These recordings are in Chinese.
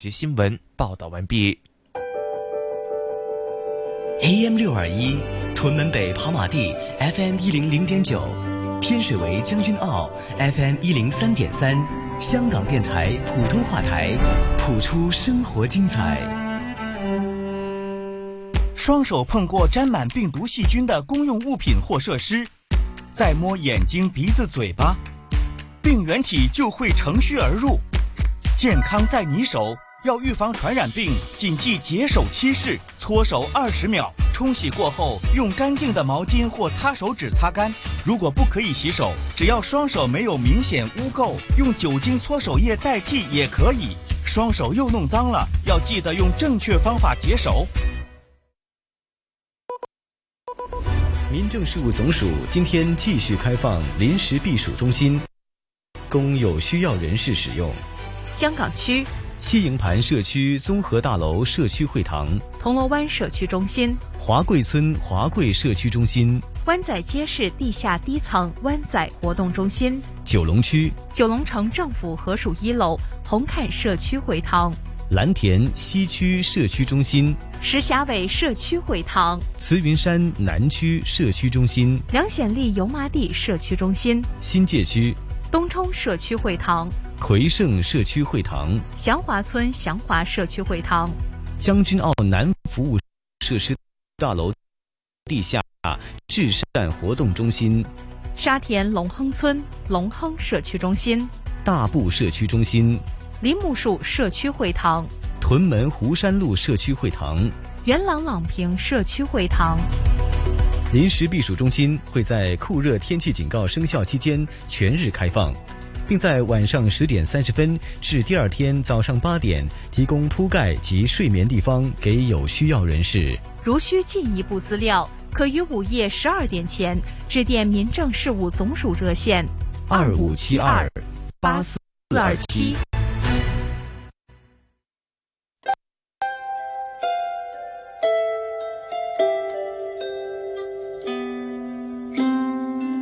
及新闻报道完毕。AM 六二一，屯门北跑马地 FM 一零零点九，天水围将军澳 FM 一零三点三，香港电台普通话台，谱出生活精彩。双手碰过沾满病毒细菌的公用物品或设施，再摸眼睛、鼻子、嘴巴，病原体就会乘虚而入。健康在你手。要预防传染病，谨记洁手七式：搓手二十秒，冲洗过后用干净的毛巾或擦手纸擦干。如果不可以洗手，只要双手没有明显污垢，用酒精搓手液代替也可以。双手又弄脏了，要记得用正确方法洁手。民政事务总署今天继续开放临时避暑中心，供有需要人士使用。香港区。西营盘社区综合大楼社区会堂、铜锣湾社区中心、华贵村华贵社区中心、湾仔街市地下低层湾仔活动中心、九龙区。九龙城政府合署一楼。红磡社区会堂、蓝田西区社区中心、石峡尾社区会堂、慈云山南区社区中心、梁显利油麻地社区中心、新界区东冲社区会堂。奎盛社区会堂、祥华村祥华社区会堂、将军澳南服务设施大楼地下至善活动中心、沙田龙亨村龙亨社区中心、大埔社区中心、林木树社区会堂、屯门湖山路社区会堂、元朗朗平社区会堂。临时避暑中心会在酷热天气警告生效期间全日开放。并在晚上十点三十分至第二天早上八点提供铺盖及睡眠地方给有需要人士。如需进一步资料，可于午夜十二点前致电民政事务总署热线二五七二八四四二七。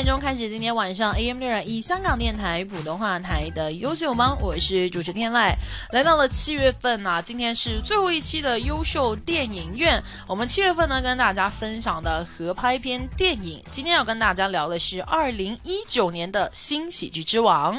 点钟开始，今天晚上 AM 六点一香港电台普通话台的优秀吗，我是主持天籁。来到了七月份呐，今天是最后一期的优秀电影院。我们七月份呢，跟大家分享的合拍片电影，今天要跟大家聊的是二零一九年的新喜剧之王。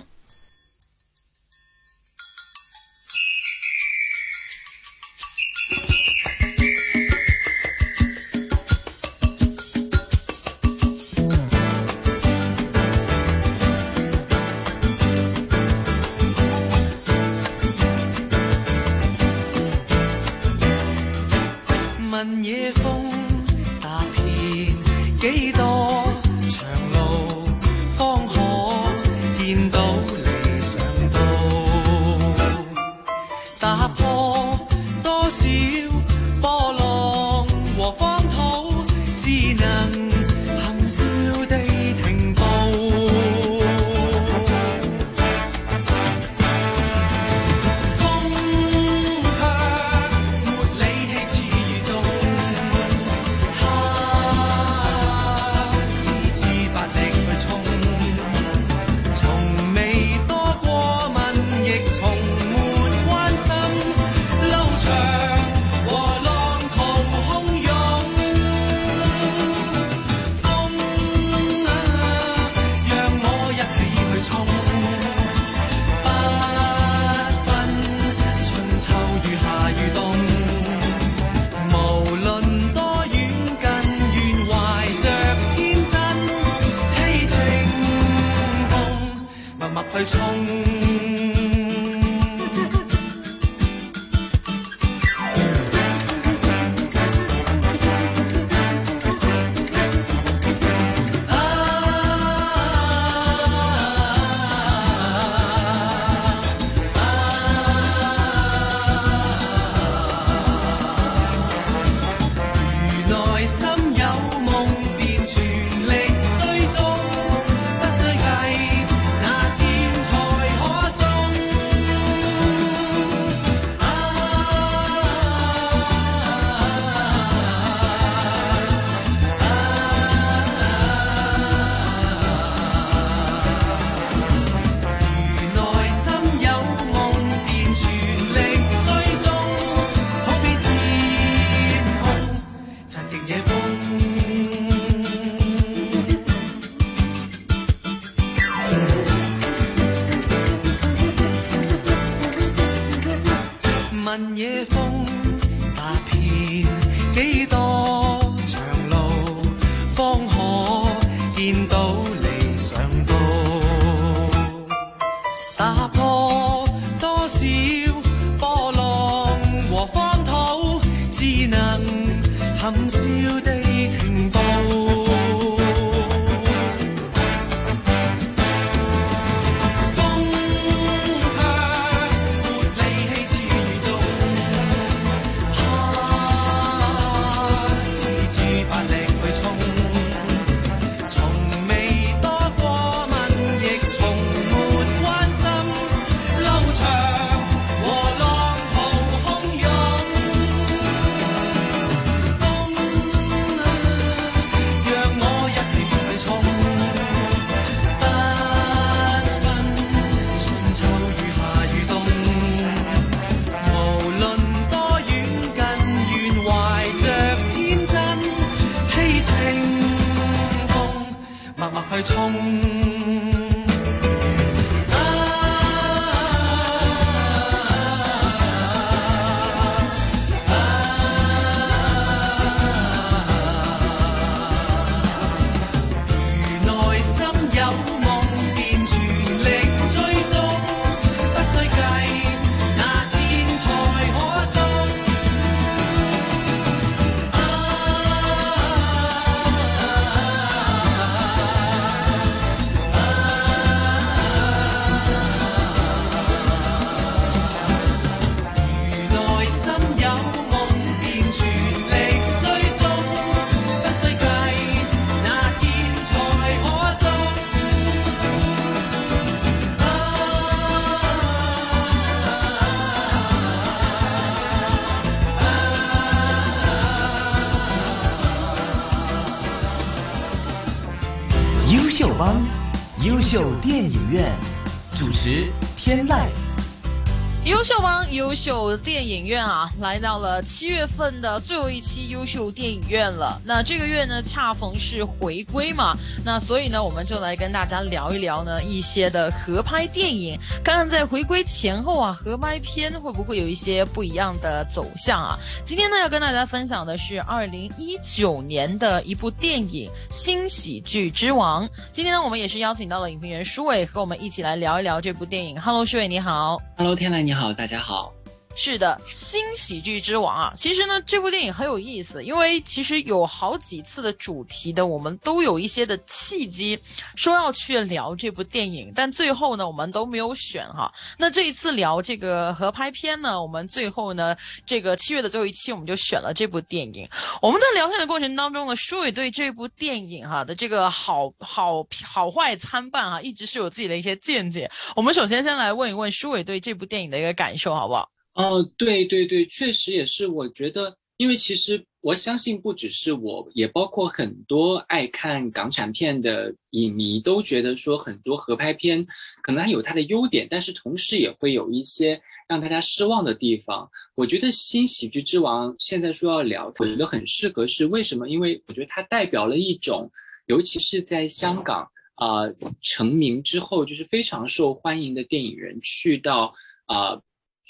来到了七月份的最后一期优秀电影院了。那这个月呢，恰逢是回归嘛，那所以呢，我们就来跟大家聊一聊呢一些的合拍电影，看看在回归前后啊，合拍片会不会有一些不一样的走向啊？今天呢，要跟大家分享的是二零一九年的一部电影《新喜剧之王》。今天呢，我们也是邀请到了影评人舒伟和我们一起来聊一聊这部电影。Hello，舒伟你好。Hello，天籁你好，大家好。是的，《新喜剧之王》啊，其实呢，这部电影很有意思，因为其实有好几次的主题的，我们都有一些的契机说要去聊这部电影，但最后呢，我们都没有选哈。那这一次聊这个合拍片呢，我们最后呢，这个七月的最后一期，我们就选了这部电影。我们在聊天的过程当中呢，舒伟对这部电影哈的这个好好好坏参半哈，一直是有自己的一些见解。我们首先先来问一问舒伟对这部电影的一个感受，好不好？哦，对对对，确实也是。我觉得，因为其实我相信，不只是我，也包括很多爱看港产片的影迷，都觉得说很多合拍片可能它有它的优点，但是同时也会有一些让大家失望的地方。我觉得《新喜剧之王》现在说要聊，我觉得很适合，是为什么？因为我觉得它代表了一种，尤其是在香港啊、成名之后，就是非常受欢迎的电影人去到啊。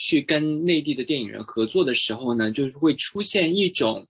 去跟内地的电影人合作的时候呢，就是会出现一种，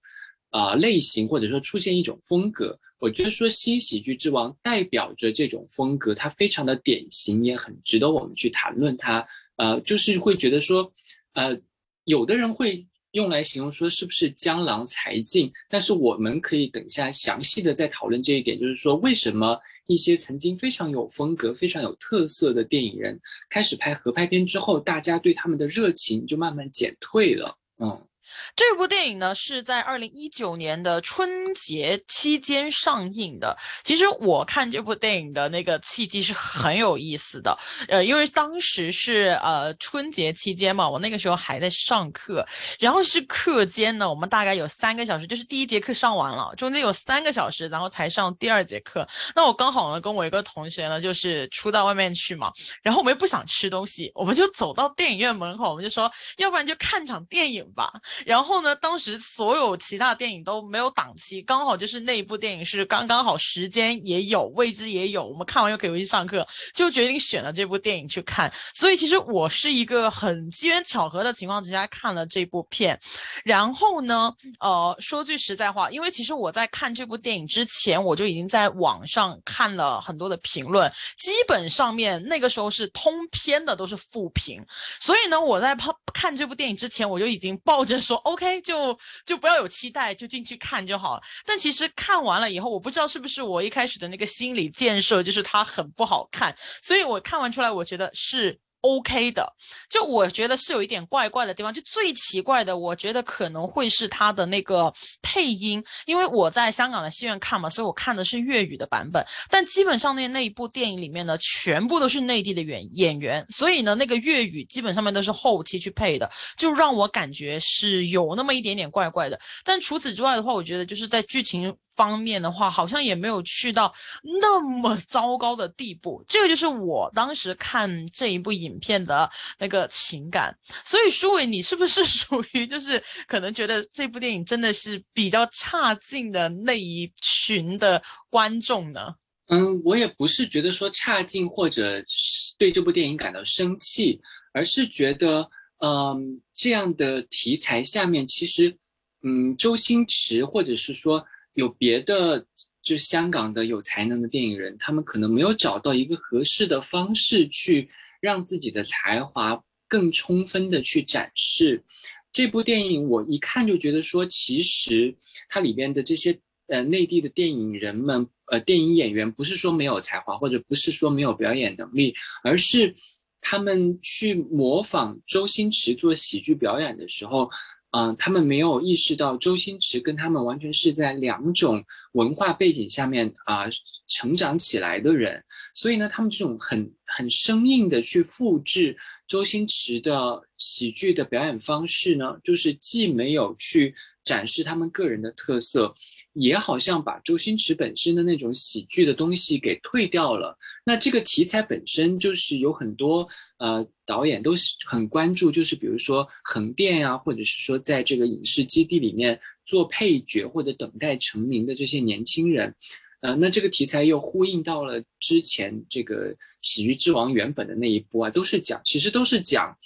啊、类型或者说出现一种风格。我觉得说《新喜剧之王》代表着这种风格，它非常的典型，也很值得我们去谈论它。呃，就是会觉得说，呃，有的人会用来形容说是不是江郎才尽，但是我们可以等一下详细的再讨论这一点，就是说为什么一些曾经非常有风格、非常有特色的电影人开始拍合拍片之后，大家对他们的热情就慢慢减退了。嗯。这部电影呢是在二零一九年的春节期间上映的。其实我看这部电影的那个契机是很有意思的，呃，因为当时是呃春节期间嘛，我那个时候还在上课，然后是课间呢，我们大概有三个小时，就是第一节课上完了，中间有三个小时，然后才上第二节课。那我刚好呢跟我一个同学呢，就是出到外面去嘛，然后我们又不想吃东西，我们就走到电影院门口，我们就说，要不然就看场电影吧。然后呢，当时所有其他电影都没有档期，刚好就是那一部电影是刚刚好，时间也有，位置也有，我们看完又可以回去上课，就决定选了这部电影去看。所以其实我是一个很机缘巧合的情况之下看了这部片。然后呢，呃，说句实在话，因为其实我在看这部电影之前，我就已经在网上看了很多的评论，基本上面那个时候是通篇的都是负评。所以呢，我在看这部电影之前，我就已经抱着说 OK，就就不要有期待，就进去看就好了。但其实看完了以后，我不知道是不是我一开始的那个心理建设，就是它很不好看，所以我看完出来，我觉得是。OK 的，就我觉得是有一点怪怪的地方。就最奇怪的，我觉得可能会是他的那个配音，因为我在香港的戏院看嘛，所以我看的是粤语的版本。但基本上那那一部电影里面呢，全部都是内地的演演员，所以呢，那个粤语基本上面都是后期去配的，就让我感觉是有那么一点点怪怪的。但除此之外的话，我觉得就是在剧情。方面的话，好像也没有去到那么糟糕的地步。这个就是我当时看这一部影片的那个情感。所以，舒伟，你是不是 属于就是可能觉得这部电影真的是比较差劲的那一群的观众呢？嗯，我也不是觉得说差劲，或者是对这部电影感到生气，而是觉得，嗯，这样的题材下面，其实，嗯，周星驰或者是说。有别的，就香港的有才能的电影人，他们可能没有找到一个合适的方式去让自己的才华更充分的去展示。这部电影我一看就觉得说，其实它里边的这些呃内地的电影人们，呃电影演员不是说没有才华，或者不是说没有表演能力，而是他们去模仿周星驰做喜剧表演的时候。嗯，他们没有意识到周星驰跟他们完全是在两种文化背景下面啊成长起来的人，所以呢，他们这种很很生硬的去复制周星驰的喜剧的表演方式呢，就是既没有去展示他们个人的特色。也好像把周星驰本身的那种喜剧的东西给退掉了。那这个题材本身就是有很多呃导演都是很关注，就是比如说横店呀，或者是说在这个影视基地里面做配角或者等待成名的这些年轻人，呃，那这个题材又呼应到了之前这个喜剧之王原本的那一波啊，都是讲，其实都是讲。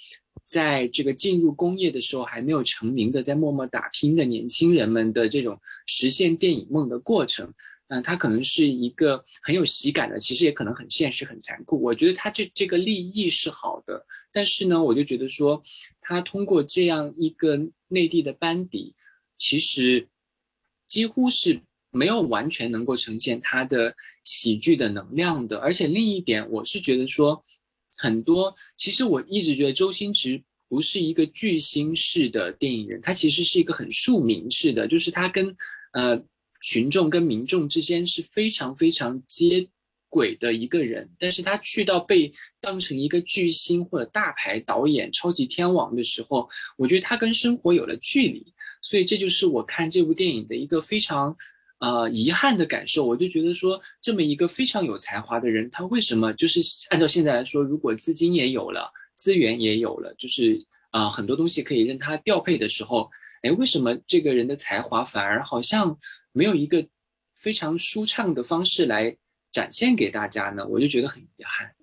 在这个进入工业的时候还没有成名的，在默默打拼的年轻人们的这种实现电影梦的过程，嗯，它可能是一个很有喜感的，其实也可能很现实、很残酷。我觉得它这这个立意是好的，但是呢，我就觉得说，他通过这样一个内地的班底，其实几乎是没有完全能够呈现他的喜剧的能量的。而且另一点，我是觉得说。很多，其实我一直觉得周星驰不是一个巨星式的电影人，他其实是一个很庶民式的，就是他跟呃群众跟民众之间是非常非常接轨的一个人。但是他去到被当成一个巨星或者大牌导演、超级天王的时候，我觉得他跟生活有了距离。所以这就是我看这部电影的一个非常。呃，遗憾的感受，我就觉得说，这么一个非常有才华的人，他为什么就是按照现在来说，如果资金也有了，资源也有了，就是啊，很多东西可以任他调配的时候，哎，为什么这个人的才华反而好像没有一个非常舒畅的方式来展现给大家呢？我就觉得很遗憾。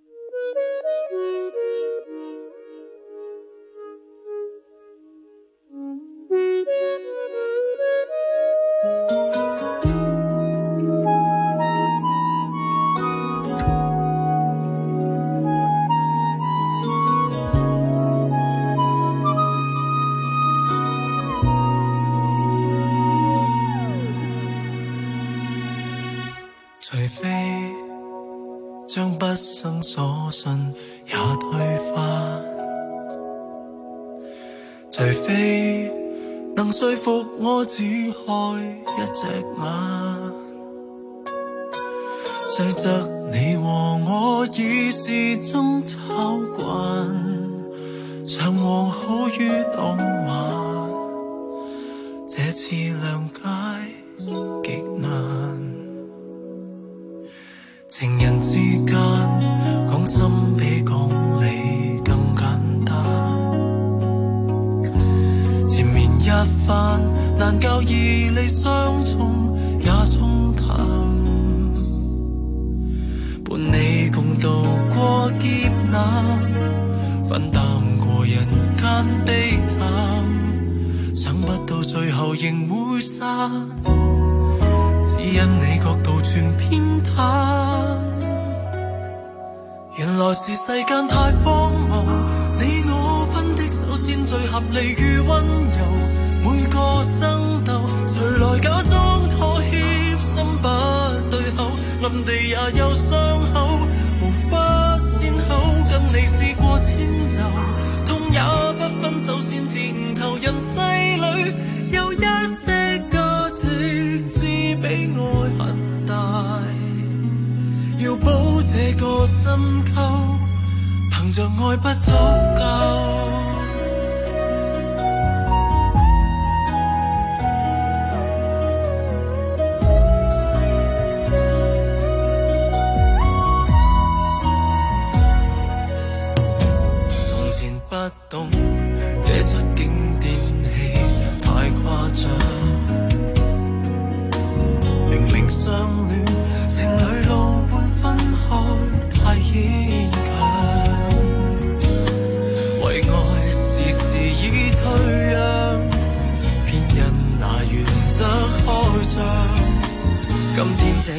一難，難教義理相冲也冲淡。伴你共度過劫難，分擔過人間悲慘，想不到最後仍會散，只因你角度全偏袒。原來是世间太荒谬，你我分的手先最合理與溫柔。每個爭鬥，誰來假裝妥協？心不對口，暗地也有傷口，無法善後。跟你試過遷就，痛也不分手先知悟透。人世裏有一些價值，是比愛很大。要保這個深溝，憑着愛不足夠。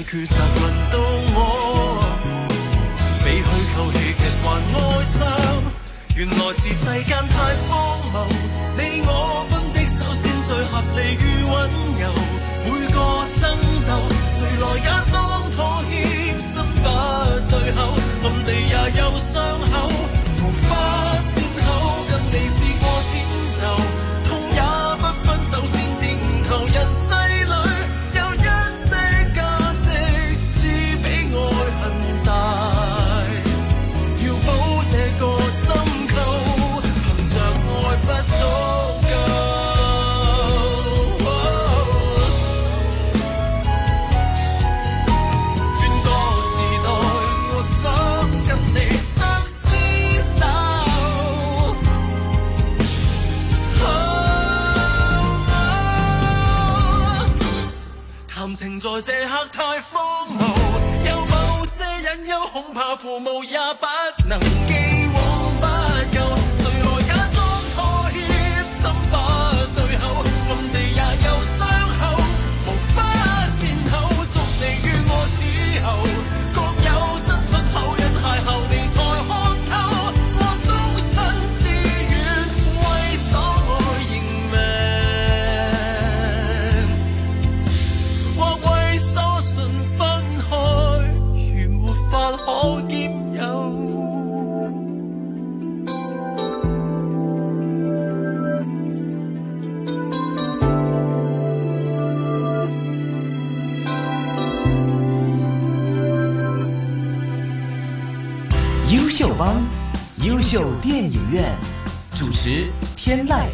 抉择轮到我，比虚构戏剧还哀伤。原来是世间太荒谬，你我分的手先最合理与温柔。每个争斗，谁来假装妥协？心不对口，暗地也有伤口，父母也不优秀电影院，主持天籁。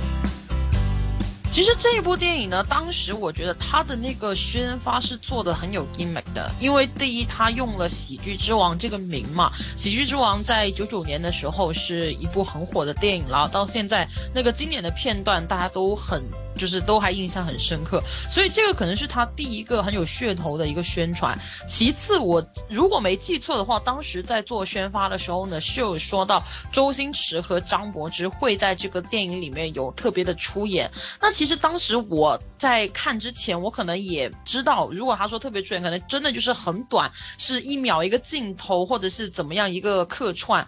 其实这部电影呢，当时我觉得它的那个宣发是做的很有 gimmick 的，因为第一，它用了《喜剧之王》这个名嘛，《喜剧之王》在九九年的时候是一部很火的电影了，到现在那个经典的片段大家都很。就是都还印象很深刻，所以这个可能是他第一个很有噱头的一个宣传。其次，我如果没记错的话，当时在做宣发的时候呢，是有说到周星驰和张柏芝会在这个电影里面有特别的出演。那其实当时我在看之前，我可能也知道，如果他说特别出演，可能真的就是很短，是一秒一个镜头，或者是怎么样一个客串。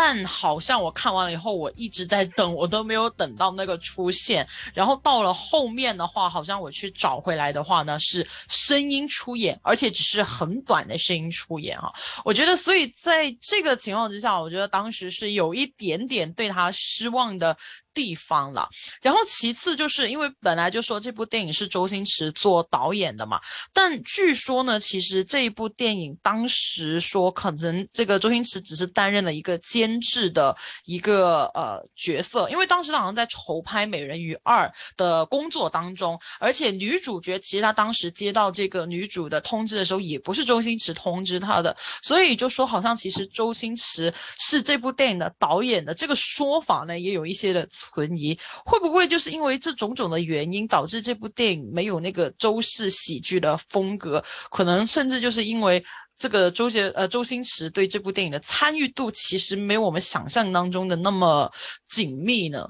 但好像我看完了以后，我一直在等，我都没有等到那个出现。然后到了后面的话，好像我去找回来的话呢，是声音出演，而且只是很短的声音出演哈。我觉得，所以在这个情况之下，我觉得当时是有一点点对他失望的。地方了，然后其次就是因为本来就说这部电影是周星驰做导演的嘛，但据说呢，其实这一部电影当时说可能这个周星驰只是担任了一个监制的一个呃角色，因为当时他好像在筹拍《美人鱼二》的工作当中，而且女主角其实他当时接到这个女主的通知的时候，也不是周星驰通知他的，所以就说好像其实周星驰是这部电影的导演的这个说法呢，也有一些的。存疑，会不会就是因为这种种的原因，导致这部电影没有那个周氏喜剧的风格？可能甚至就是因为这个周杰呃周星驰对这部电影的参与度，其实没有我们想象当中的那么紧密呢？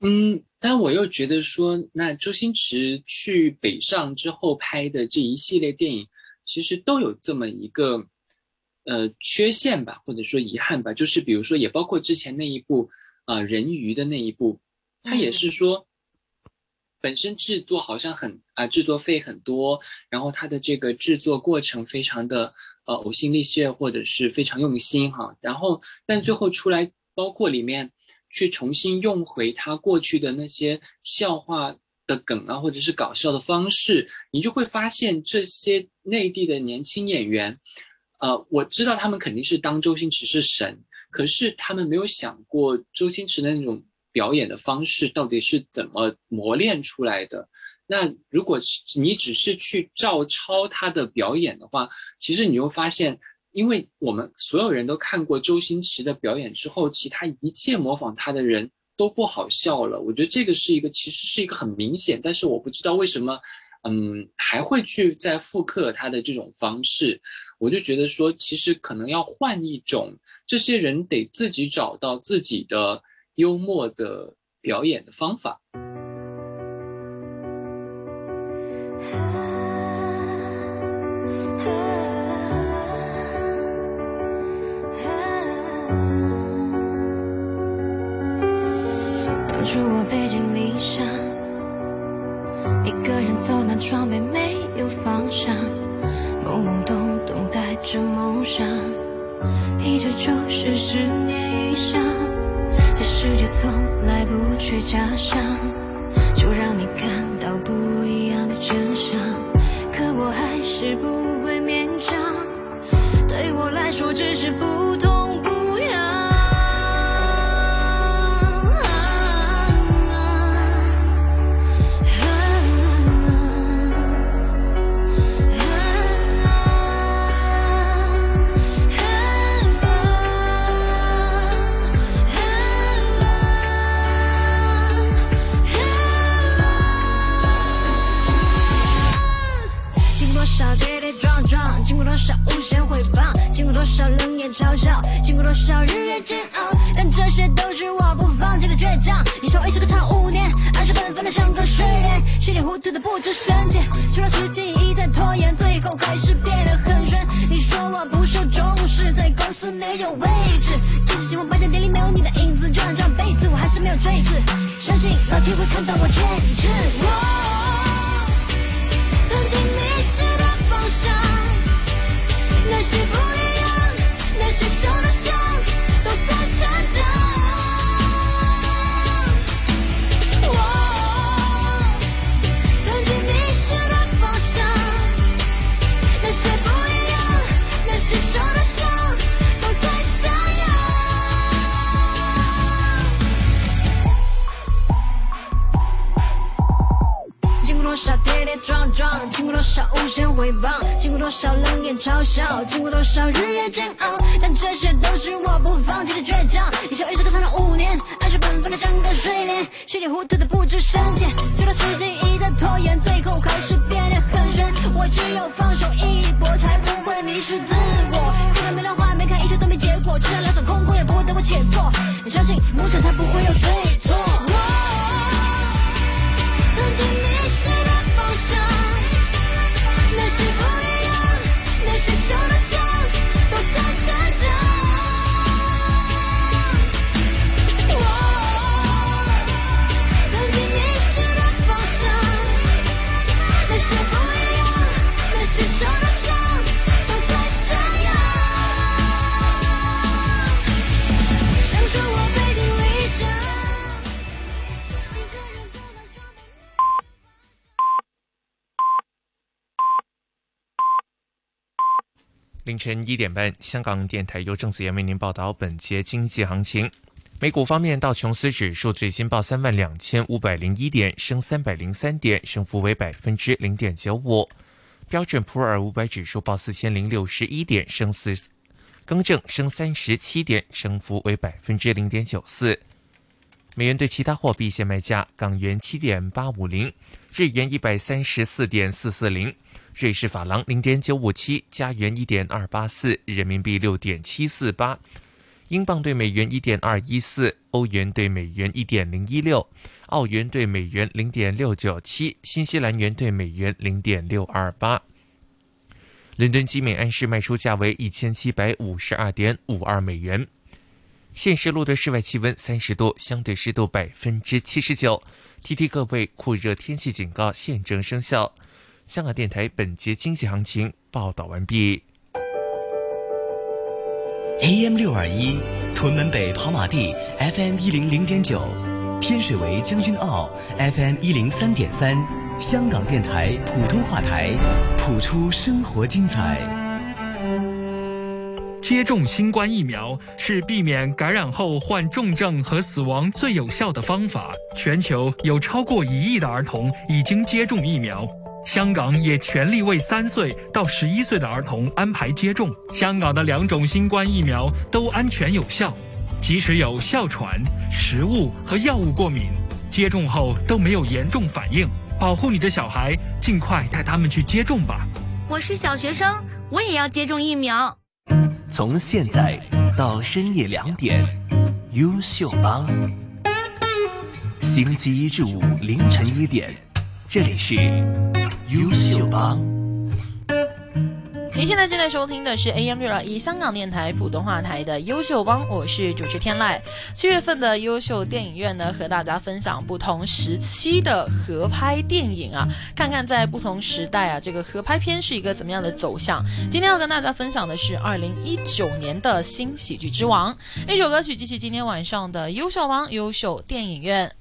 嗯，但我又觉得说，那周星驰去北上之后拍的这一系列电影，其实都有这么一个。呃，缺陷吧，或者说遗憾吧，就是比如说，也包括之前那一部啊，人鱼的那一部，它也是说，本身制作好像很啊，制作费很多，然后它的这个制作过程非常的呃呕心沥血，或者是非常用心哈，然后但最后出来，包括里面去重新用回他过去的那些笑话的梗啊，或者是搞笑的方式，你就会发现这些内地的年轻演员。呃，我知道他们肯定是当周星驰是神，可是他们没有想过周星驰的那种表演的方式到底是怎么磨练出来的。那如果你只是去照抄他的表演的话，其实你又发现，因为我们所有人都看过周星驰的表演之后，其他一切模仿他的人都不好笑了。我觉得这个是一个，其实是一个很明显，但是我不知道为什么。嗯，还会去再复刻他的这种方式，我就觉得说，其实可能要换一种，这些人得自己找到自己的幽默的表演的方法。当初我背井离乡。一个人走南闯北，没有方向，懵懵懂懂带着梦想，一 chờ 就是十年以上。这世界从来不缺假象，就让你看到不一样的真相。可我还是不会勉强，对我来说只是不同。稀里糊涂的不知深浅，直到时间一再拖延，最后开始变得很悬。你说我不受重视，在公司没有位置，只是希望颁奖典礼没有你的影子，就让这辈子我还是没有坠子。相信老天会看到我坚持。我曾经迷失的方向，那些不。一样，那些受的伤，少无限回报。经过多少冷眼嘲笑，经过多少日夜煎熬，但这些都是我不放弃的倔强。一笑一是个长了五年，爱是本分的像个睡莲，稀里糊涂的不知深浅，直到时间一再拖延，最后还是变得很悬。我只有放手一搏，才不会迷失自我。看到没亮花，没看一切都没结果，就算两手空空，也不会得过且过。你相信，梦想才不会有对错。曾经凌晨一点半，香港电台由郑子妍为您报道本节经济行情。美股方面，道琼斯指数最新报三万两千五百零一点，升三百零三点，升幅为百分之零点九五。标准普尔五百指数报四千零六十一点，升四，更正升三十七点，升幅为百分之零点九四。美元对其他货币现卖价：港元七点八五零，日元一百三十四点四四零，瑞士法郎零点九五七，加元一点二八四，人民币六点七四八，英镑对美元一点二一四，欧元对美元一点零一六，澳元对美元零点六九七，新西兰元对美元零点六二八。伦敦基美安市卖出价为一千七百五十二点五二美元。现时录的室外气温三十度，相对湿度百分之七十九。提提各位，酷热天气警告现正生效。香港电台本节经济行情报道完毕。AM 六二一，屯门北跑马地 FM 一零零点九，天水围将军澳 FM 一零三点三，香港电台普通话台，谱出生活精彩。接种新冠疫苗是避免感染后患重症和死亡最有效的方法。全球有超过一亿的儿童已经接种疫苗，香港也全力为三岁到十一岁的儿童安排接种。香港的两种新冠疫苗都安全有效，即使有哮喘、食物和药物过敏，接种后都没有严重反应。保护你的小孩，尽快带他们去接种吧。我是小学生，我也要接种疫苗。从现在到深夜两点，优秀帮。星期一至五凌晨一点，这里是优秀帮。您现在正在收听的是 AM 六二一香港电台普通话台的优秀帮，我是主持天籁。七月份的优秀电影院呢，和大家分享不同时期的合拍电影啊，看看在不同时代啊，这个合拍片是一个怎么样的走向。今天要跟大家分享的是二零一九年的新喜剧之王，一首歌曲继续今天晚上的优秀帮优秀电影院。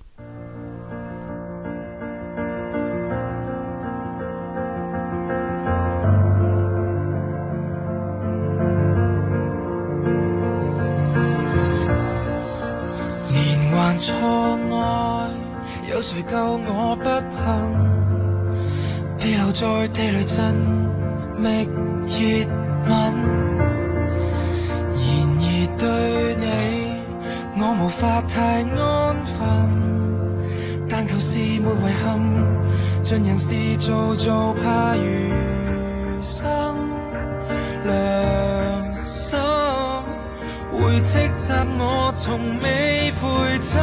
有誰救我不幸？被留在地雷陣，覓熱吻。然而對你，我無法太安分，但求是沒遺憾，盡人事做做怕餘生良心。會斥責我從未陪衬，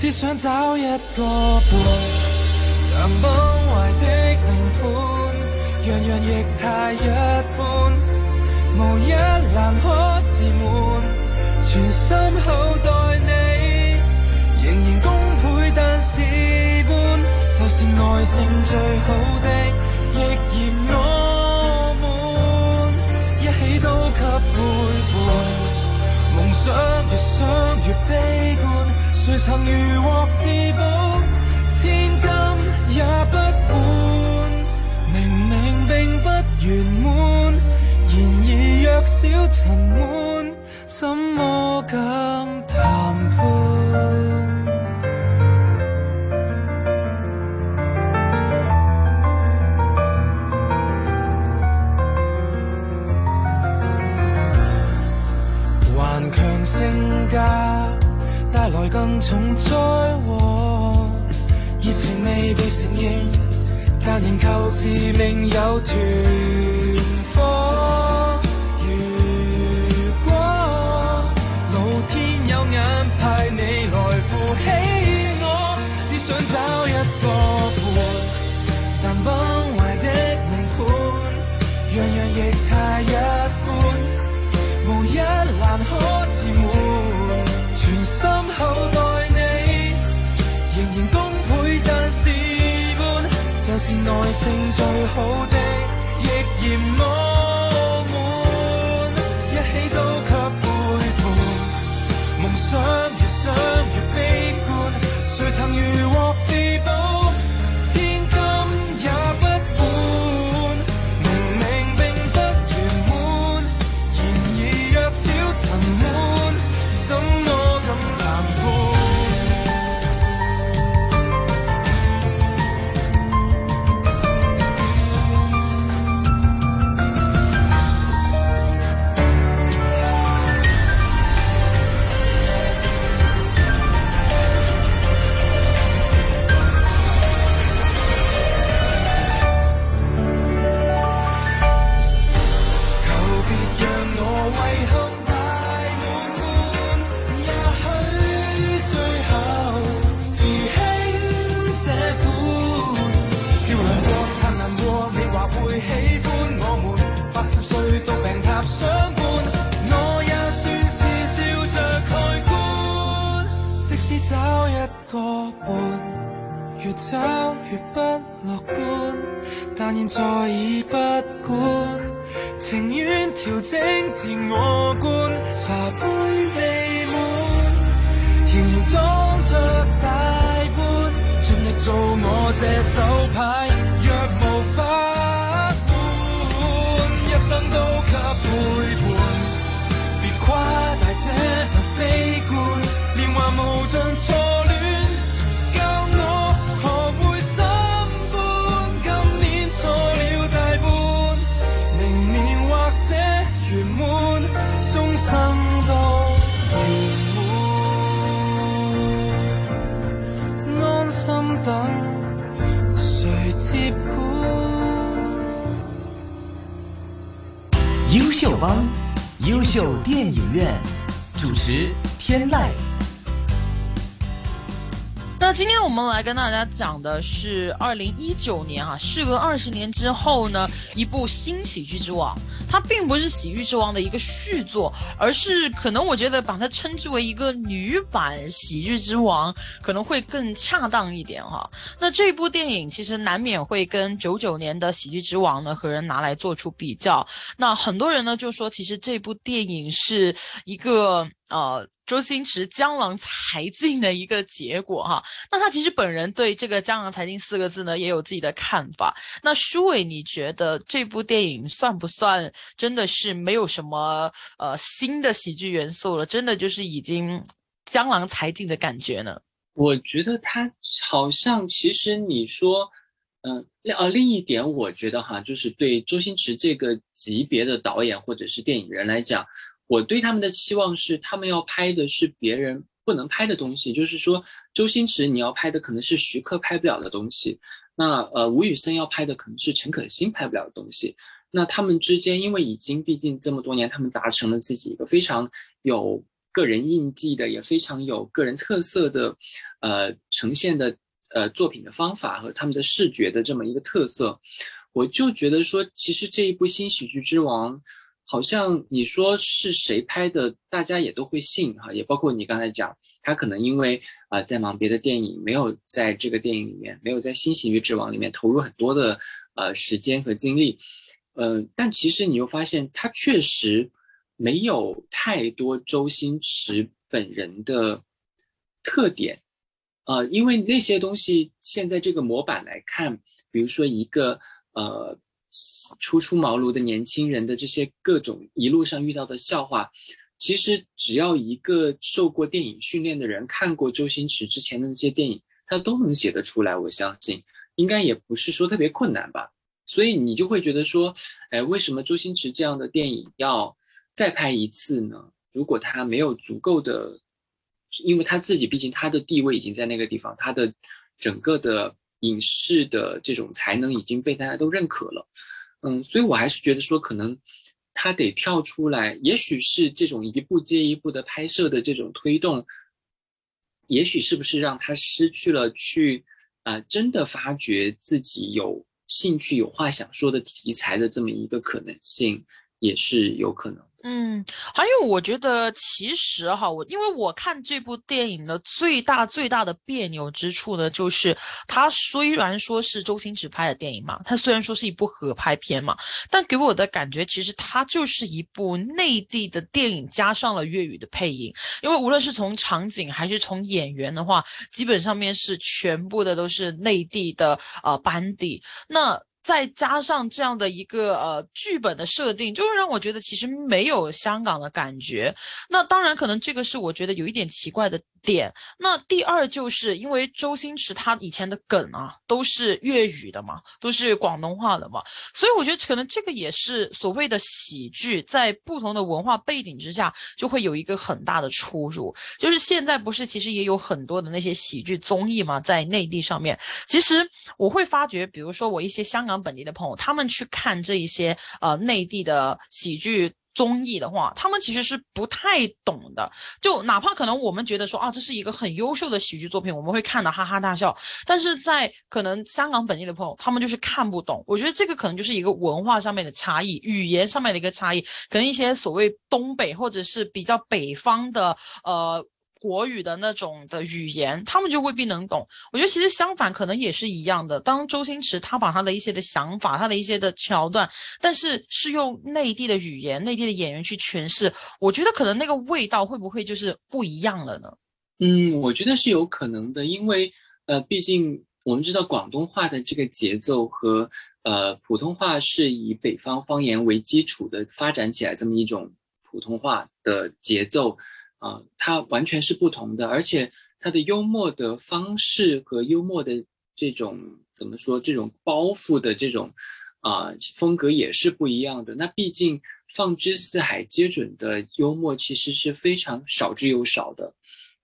只想找一個伴，但崩壞的命盤，樣樣亦太一般，無一欄可自滿，全心厚待你，仍然功倍，但事半，就是耐性最好的，亦嫌我满，一起。都給背叛，夢想越想越悲觀，谁曾如获至宝，千金也不换。明明并不圆满，然而若小沉闷，重災禍，熱情未被承认，但仍舊自命有团火。如果老天有眼派你来负起性最好的，亦嫌我满，一起都给背叛，梦想即使找一个伴，越找越不乐观，但现在已不管，情愿调整自我观，茶杯未满，仍然装着大半，尽力做我这手牌，若無优秀帮，优秀电影院，主持天籁。那今天我们来跟大家讲的是二零一九年哈、事隔二十年之后呢，一部新喜剧之王。它并不是喜剧之王的一个续作，而是可能我觉得把它称之为一个女版喜剧之王，可能会更恰当一点哈。那这部电影其实难免会跟九九年的喜剧之王呢和人拿来做出比较。那很多人呢就说，其实这部电影是一个呃。周星驰江郎才尽的一个结果哈，那他其实本人对这个江郎才尽四个字呢也有自己的看法。那舒伟，你觉得这部电影算不算真的是没有什么呃新的喜剧元素了？真的就是已经江郎才尽的感觉呢？我觉得他好像，其实你说，嗯、另呃另一点，我觉得哈，就是对周星驰这个级别的导演或者是电影人来讲，我对他们的期望是，他们要拍的是别人不能拍的东西，就是说，周星驰你要拍的可能是徐克拍不了的东西，那呃吴宇森要拍的可能是陈可辛拍不了的东西。那他们之间，因为已经毕竟这么多年，他们达成了自己一个非常有个人印记的，也非常有个人特色的，呃，呈现的呃作品的方法和他们的视觉的这么一个特色，我就觉得说，其实这一部新喜剧之王，好像你说是谁拍的，大家也都会信哈，也包括你刚才讲，他可能因为啊、在忙别的电影，没有在这个电影里面，没有在新喜剧之王里面投入很多的呃时间和精力。呃，但其实你又发现，他确实没有太多周星驰本人的特点，呃，因为那些东西现在这个模板来看，比如说一个呃初出茅庐的年轻人的这些各种一路上遇到的笑话，其实只要一个受过电影训练的人看过周星驰之前的那些电影，他都能写得出来。我相信，应该也不是说特别困难吧。所以你就会觉得说，哎，为什么周星驰这样的电影要再拍一次呢？如果他没有足够的，因为他自己毕竟他的地位已经在那个地方，他的整个的影视的这种才能已经被大家都认可了，嗯，所以我还是觉得说，可能他得跳出来，也许是这种一步接一步的拍摄的这种推动，也许是不是让他失去了去啊、真的发掘自己有兴趣、有话想说的题材的这么一个可能性，也是有可能。嗯，还有我觉得其实哈，我因为我看这部电影的最大最大的别扭之处呢，就是它虽然说是周星驰拍的电影嘛，它虽然说是一部合拍片嘛，但给我的感觉其实它就是一部内地的电影加上了粤语的配音，因为无论是从场景还是从演员的话，基本上面是全部的都是内地的呃班底，那。再加上这样的一个呃剧本的设定，就会让我觉得其实没有香港的感觉。那当然，可能这个是我觉得有一点奇怪的点。那第二就是因为周星驰他以前的梗啊都是粤语的嘛，都是广东话的嘛，所以我觉得可能这个也是所谓的喜剧，在不同的文化背景之下，就会有一个很大的出入。就是现在不是其实也有很多的那些喜剧综艺嘛，在内地上面，其实我会发觉，比如说我一些香港香港本地的朋友，他们去看这一些呃内地的喜剧。综艺的话，他们其实是不太懂的。就哪怕可能我们觉得说啊，这是一个很优秀的喜剧作品，我们会看得哈哈大笑，但是在可能香港本地的朋友，他们就是看不懂。我觉得这个可能就是一个文化上面的差异，语言上面的一个差异。可能一些所谓东北或者是比较北方的呃。国语的那种的语言，他们就未必能懂。我觉得其实相反，可能也是一样的。当周星驰他把他的一些的想法，他的一些的桥段，但是是用内地的语言、内地的演员去诠释，我觉得可能那个味道会不会就是不一样了呢？嗯，我觉得是有可能的，因为呃，毕竟我们知道广东话的这个节奏和呃普通话是以北方方言为基础的发展起来这么一种普通话的节奏。啊，它完全是不同的，而且它的幽默的方式和幽默的这种怎么说，这种包袱的这种啊风格也是不一样的。那毕竟放之四海皆准的幽默其实是非常少之又少的。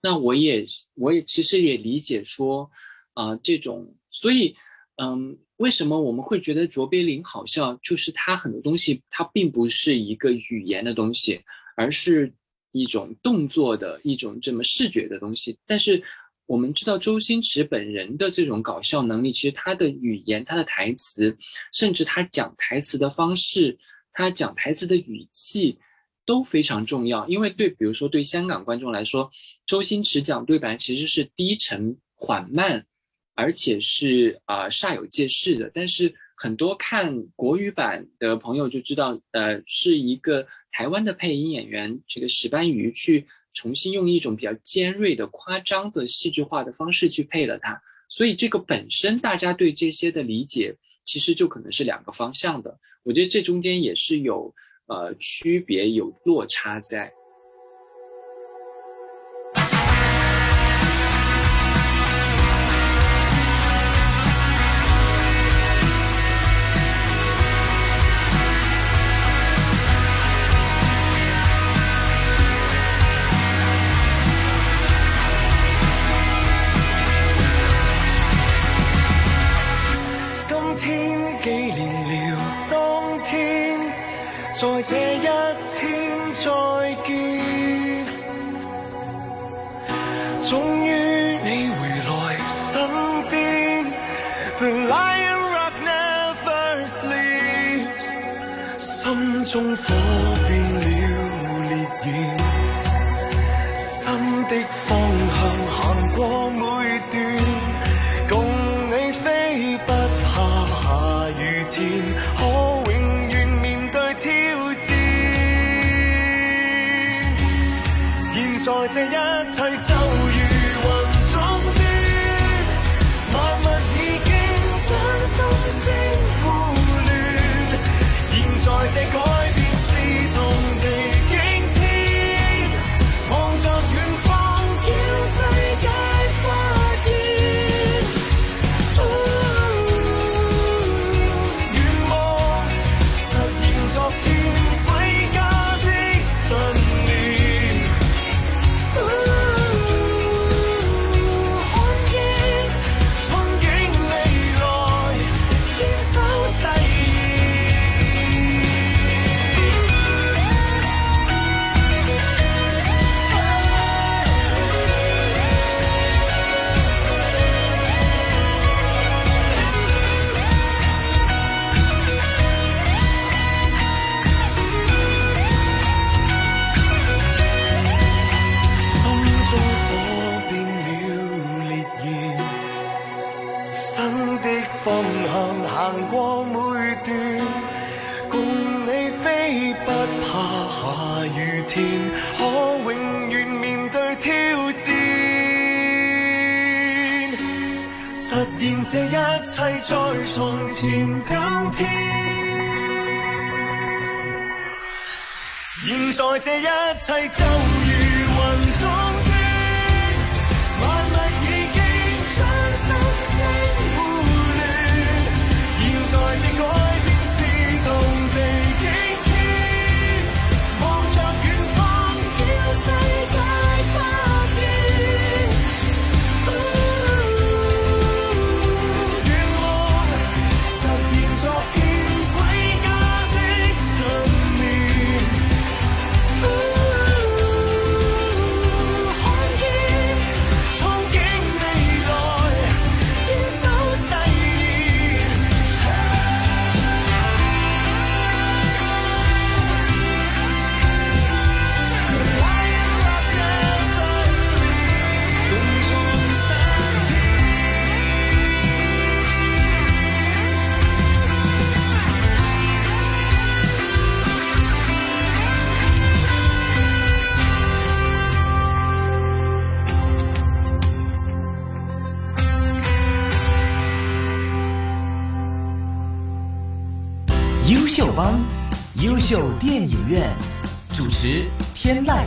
那我也我也其实也理解说啊这种，所以嗯，为什么我们会觉得卓别林好笑？就是他很多东西它并不是一个语言的东西，而是。一种动作的一种这么视觉的东西，但是我们知道周星驰本人的这种搞笑能力，其实他的语言、他的台词，甚至他讲台词的方式，他讲台词的语气都非常重要。因为对，比如说对香港观众来说，周星驰讲对白其实是低沉缓慢，而且是啊煞有介事的，但是。很多看国语版的朋友就知道，呃，是一个台湾的配音演员，这个石斑鱼去重新用一种比较尖锐的、夸张的、戏剧化的方式去配了它，所以这个本身大家对这些的理解，其实就可能是两个方向的。我觉得这中间也是有呃区别、有落差在。在这一切就秀帮，优秀电影院，主持天籁。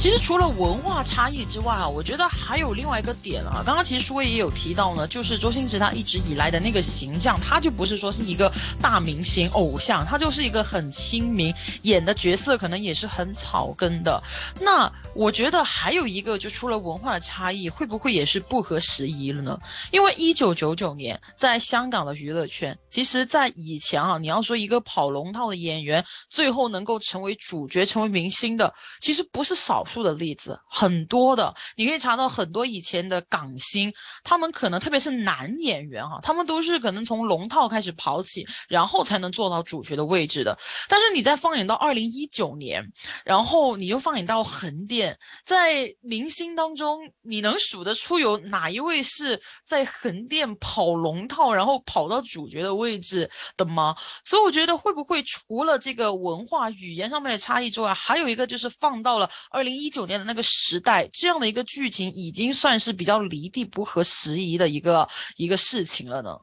其实除了文化差异之外啊，我觉得还有另外一个点啊。刚刚其实舒威也有提到呢，就是周星驰他一直以来的那个形象，他就不是说是一个大明星偶像，他就是一个很亲民，演的角色可能也是很草根的。那我觉得还有一个，就除了文化的差异，会不会也是不合时宜了呢？因为一九九九年在香港的娱乐圈，其实在以前啊，你要说一个跑龙套的演员，最后能够成为主角、成为明星的，其实不是少。出的例子很多的，你可以查到很多以前的港星，他们可能特别是男演员哈，他们都是可能从龙套开始跑起，然后才能做到主角的位置的。但是你再放眼到二零一九年，然后你又放眼到横店，在明星当中，你能数得出有哪一位是在横店跑龙套，然后跑到主角的位置的吗？所以我觉得会不会除了这个文化语言上面的差异之外，还有一个就是放到了二零。一九年的那个时代，这样的一个剧情已经算是比较离地不合时宜的一个一个事情了呢。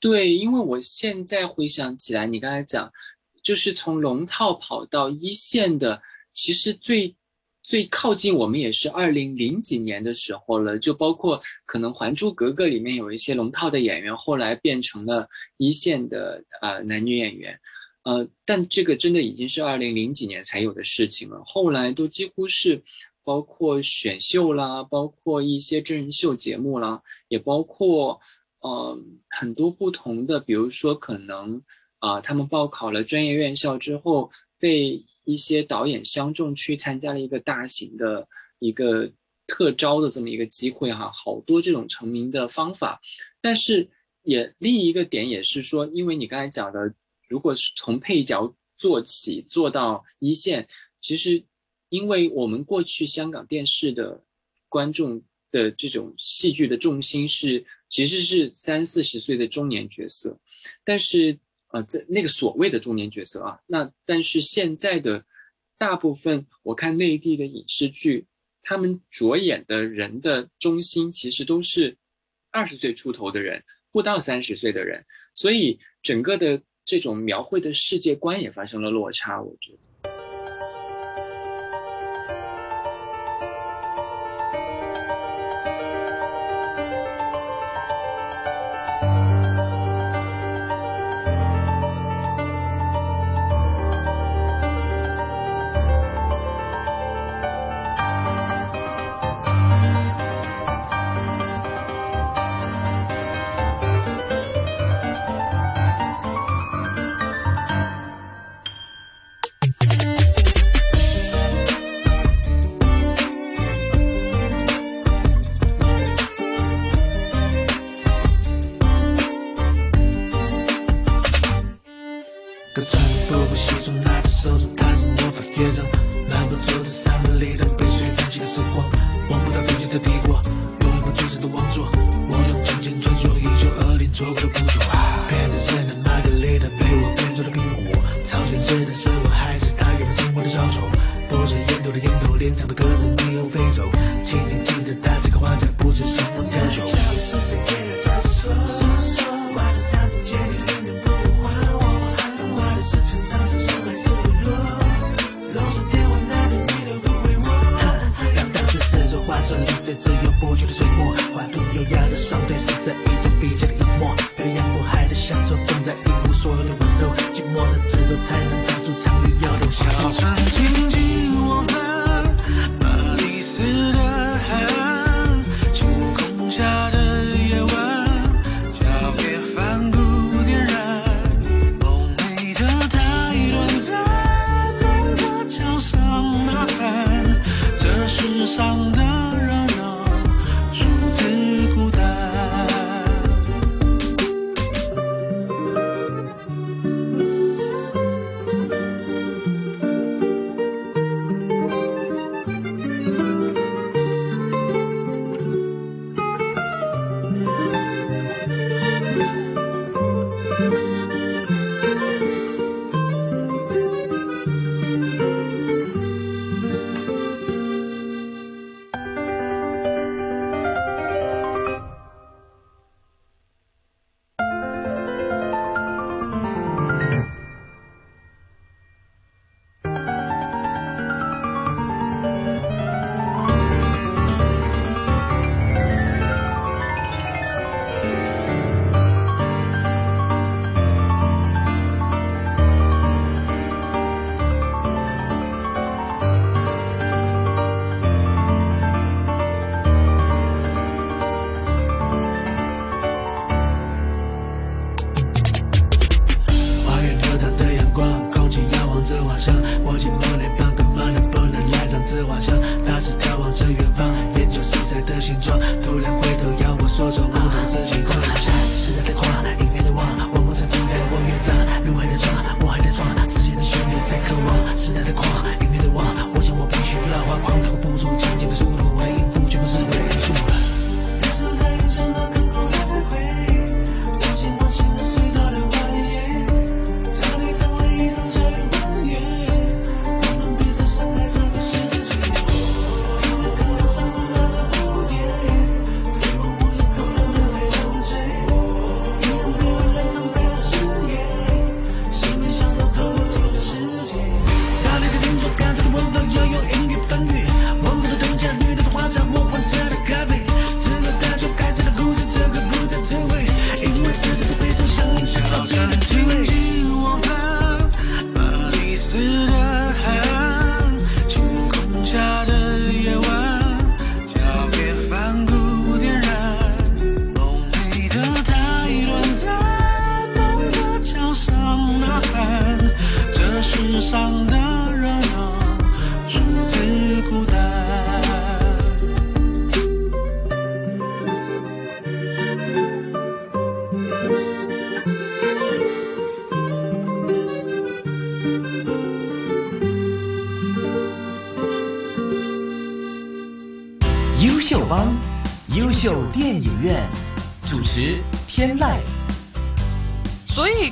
对，因为我现在回想起来，你刚才讲，就是从龙套跑到一线的，其实最最靠近我们也是二零零几年的时候了。就包括可能《还珠格格》里面有一些龙套的演员，后来变成了一线的呃男女演员。呃，但这个真的已经是二零零几年才有的事情了。后来都几乎是，包括选秀啦，包括一些真人秀节目啦，也包括呃很多不同的，比如说可能啊，他们报考了专业院校之后，被一些导演相中去参加了一个大型的一个特招的这么一个机会哈，好多这种成名的方法。但是也另一个点也是说，因为你刚才讲的。如果是从配角做起做到一线，其实，因为我们过去香港电视的观众的这种戏剧的重心是其实是三四十岁的中年角色，但是呃，在那个所谓的中年角色啊，那但是现在的大部分我看内地的影视剧，他们着眼的人的中心其实都是二十岁出头的人，不到三十岁的人，所以整个的。这种描绘的世界观也发生了落差，我觉得。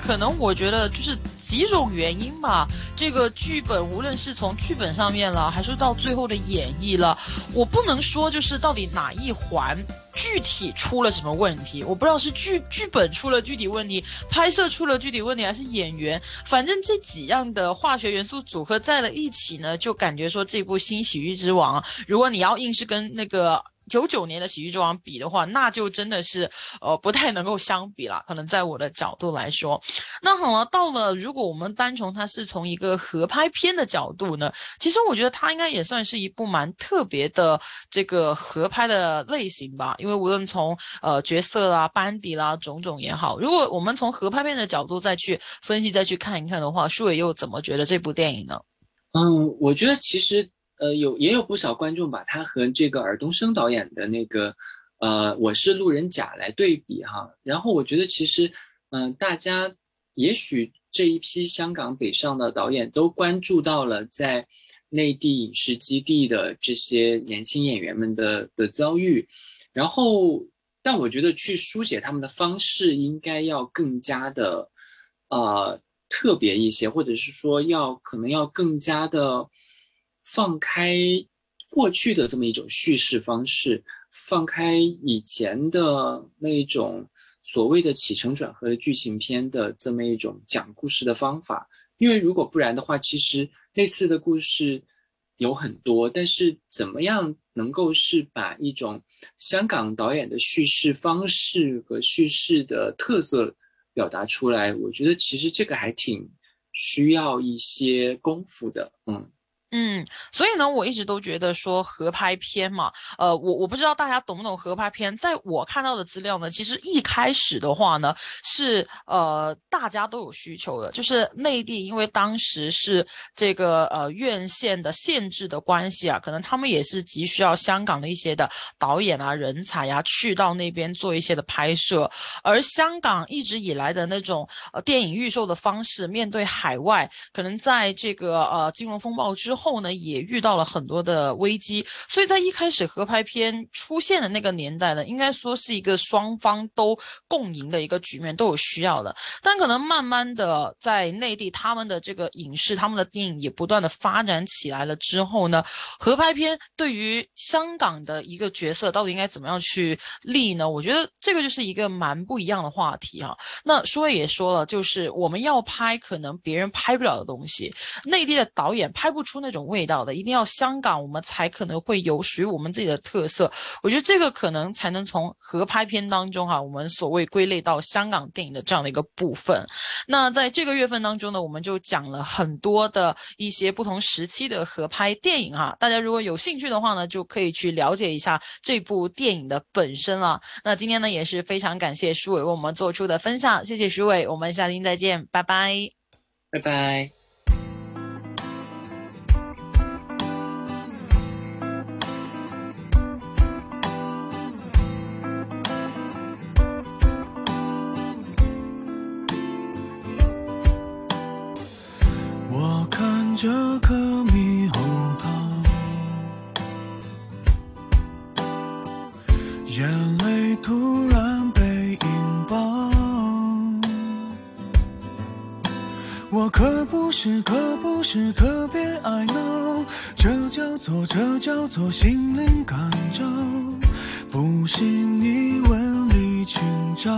可能我觉得就是几种原因吧。这个剧本无论是从剧本上面了，还是到最后的演绎了，我不能说就是到底哪一环具体出了什么问题。我不知道是剧剧本出了具体问题，拍摄出了具体问题，还是演员。反正这几样的化学元素组合在了一起呢，就感觉说这部《新喜剧之王》，如果你要硬是跟那个。九九年的《喜剧之王》比的话，那就真的是呃不太能够相比了。可能在我的角度来说，那好了，到了如果我们单从它是从一个合拍片的角度呢，其实我觉得它应该也算是一部蛮特别的这个合拍的类型吧。因为无论从呃角色啦、班底啦种种也好，如果我们从合拍片的角度再去分析、再去看一看的话，舒伟又怎么觉得这部电影呢？嗯，我觉得其实呃有也有不少观众把他和这个尔冬升导演的那个呃我是路人甲来对比哈，然后我觉得其实嗯、大家也许这一批香港北上的导演都关注到了在内地影视基地的这些年轻演员们的的遭遇，然后但我觉得去书写他们的方式应该要更加的呃特别一些，或者是说要可能要更加的放开过去的这么一种叙事方式，放开以前的那种所谓的起承转合的剧情片的这么一种讲故事的方法。因为如果不然的话，其实类似的故事有很多，但是怎么样能够是把一种香港导演的叙事方式和叙事的特色表达出来，我觉得其实这个还挺需要一些功夫的，嗯。嗯，所以呢，我一直都觉得说合拍片嘛，呃，我我不知道大家懂不懂合拍片。在我看到的资料呢，其实一开始的话呢，是呃大家都有需求的，就是内地因为当时是这个呃院线的限制的关系啊，可能他们也是急需要香港的一些的导演啊、人才呀、去到那边做一些的拍摄。而香港一直以来的那种呃电影预售的方式，面对海外，可能在这个呃金融风暴之后。后呢，也遇到了很多的危机，所以在一开始合拍片出现的那个年代呢，应该说是一个双方都共赢的一个局面，都有需要的。但可能慢慢的在内地，他们的这个影视、他们的电影也不断的发展起来了之后呢，合拍片对于香港的一个角色到底应该怎么样去立呢？我觉得这个就是一个蛮不一样的话题哈。那舒伟也说了，就是我们要拍可能别人拍不了的东西，内地的导演拍不出那。种味道的，一定要香港，我们才可能会有属于我们自己的特色。我觉得这个可能才能从合拍片当中哈、我们所谓归类到香港电影的这样的一个部分。那在这个月份当中呢，我们就讲了很多的一些不同时期的合拍电影哈、大家如果有兴趣的话呢，就可以去了解一下这部电影的本身了。那今天呢，也是非常感谢徐伟为我们做出的分享，谢谢徐伟，我们下期再见，拜拜，拜拜。是特别爱闹这叫做这叫做心灵感召不信你问李清照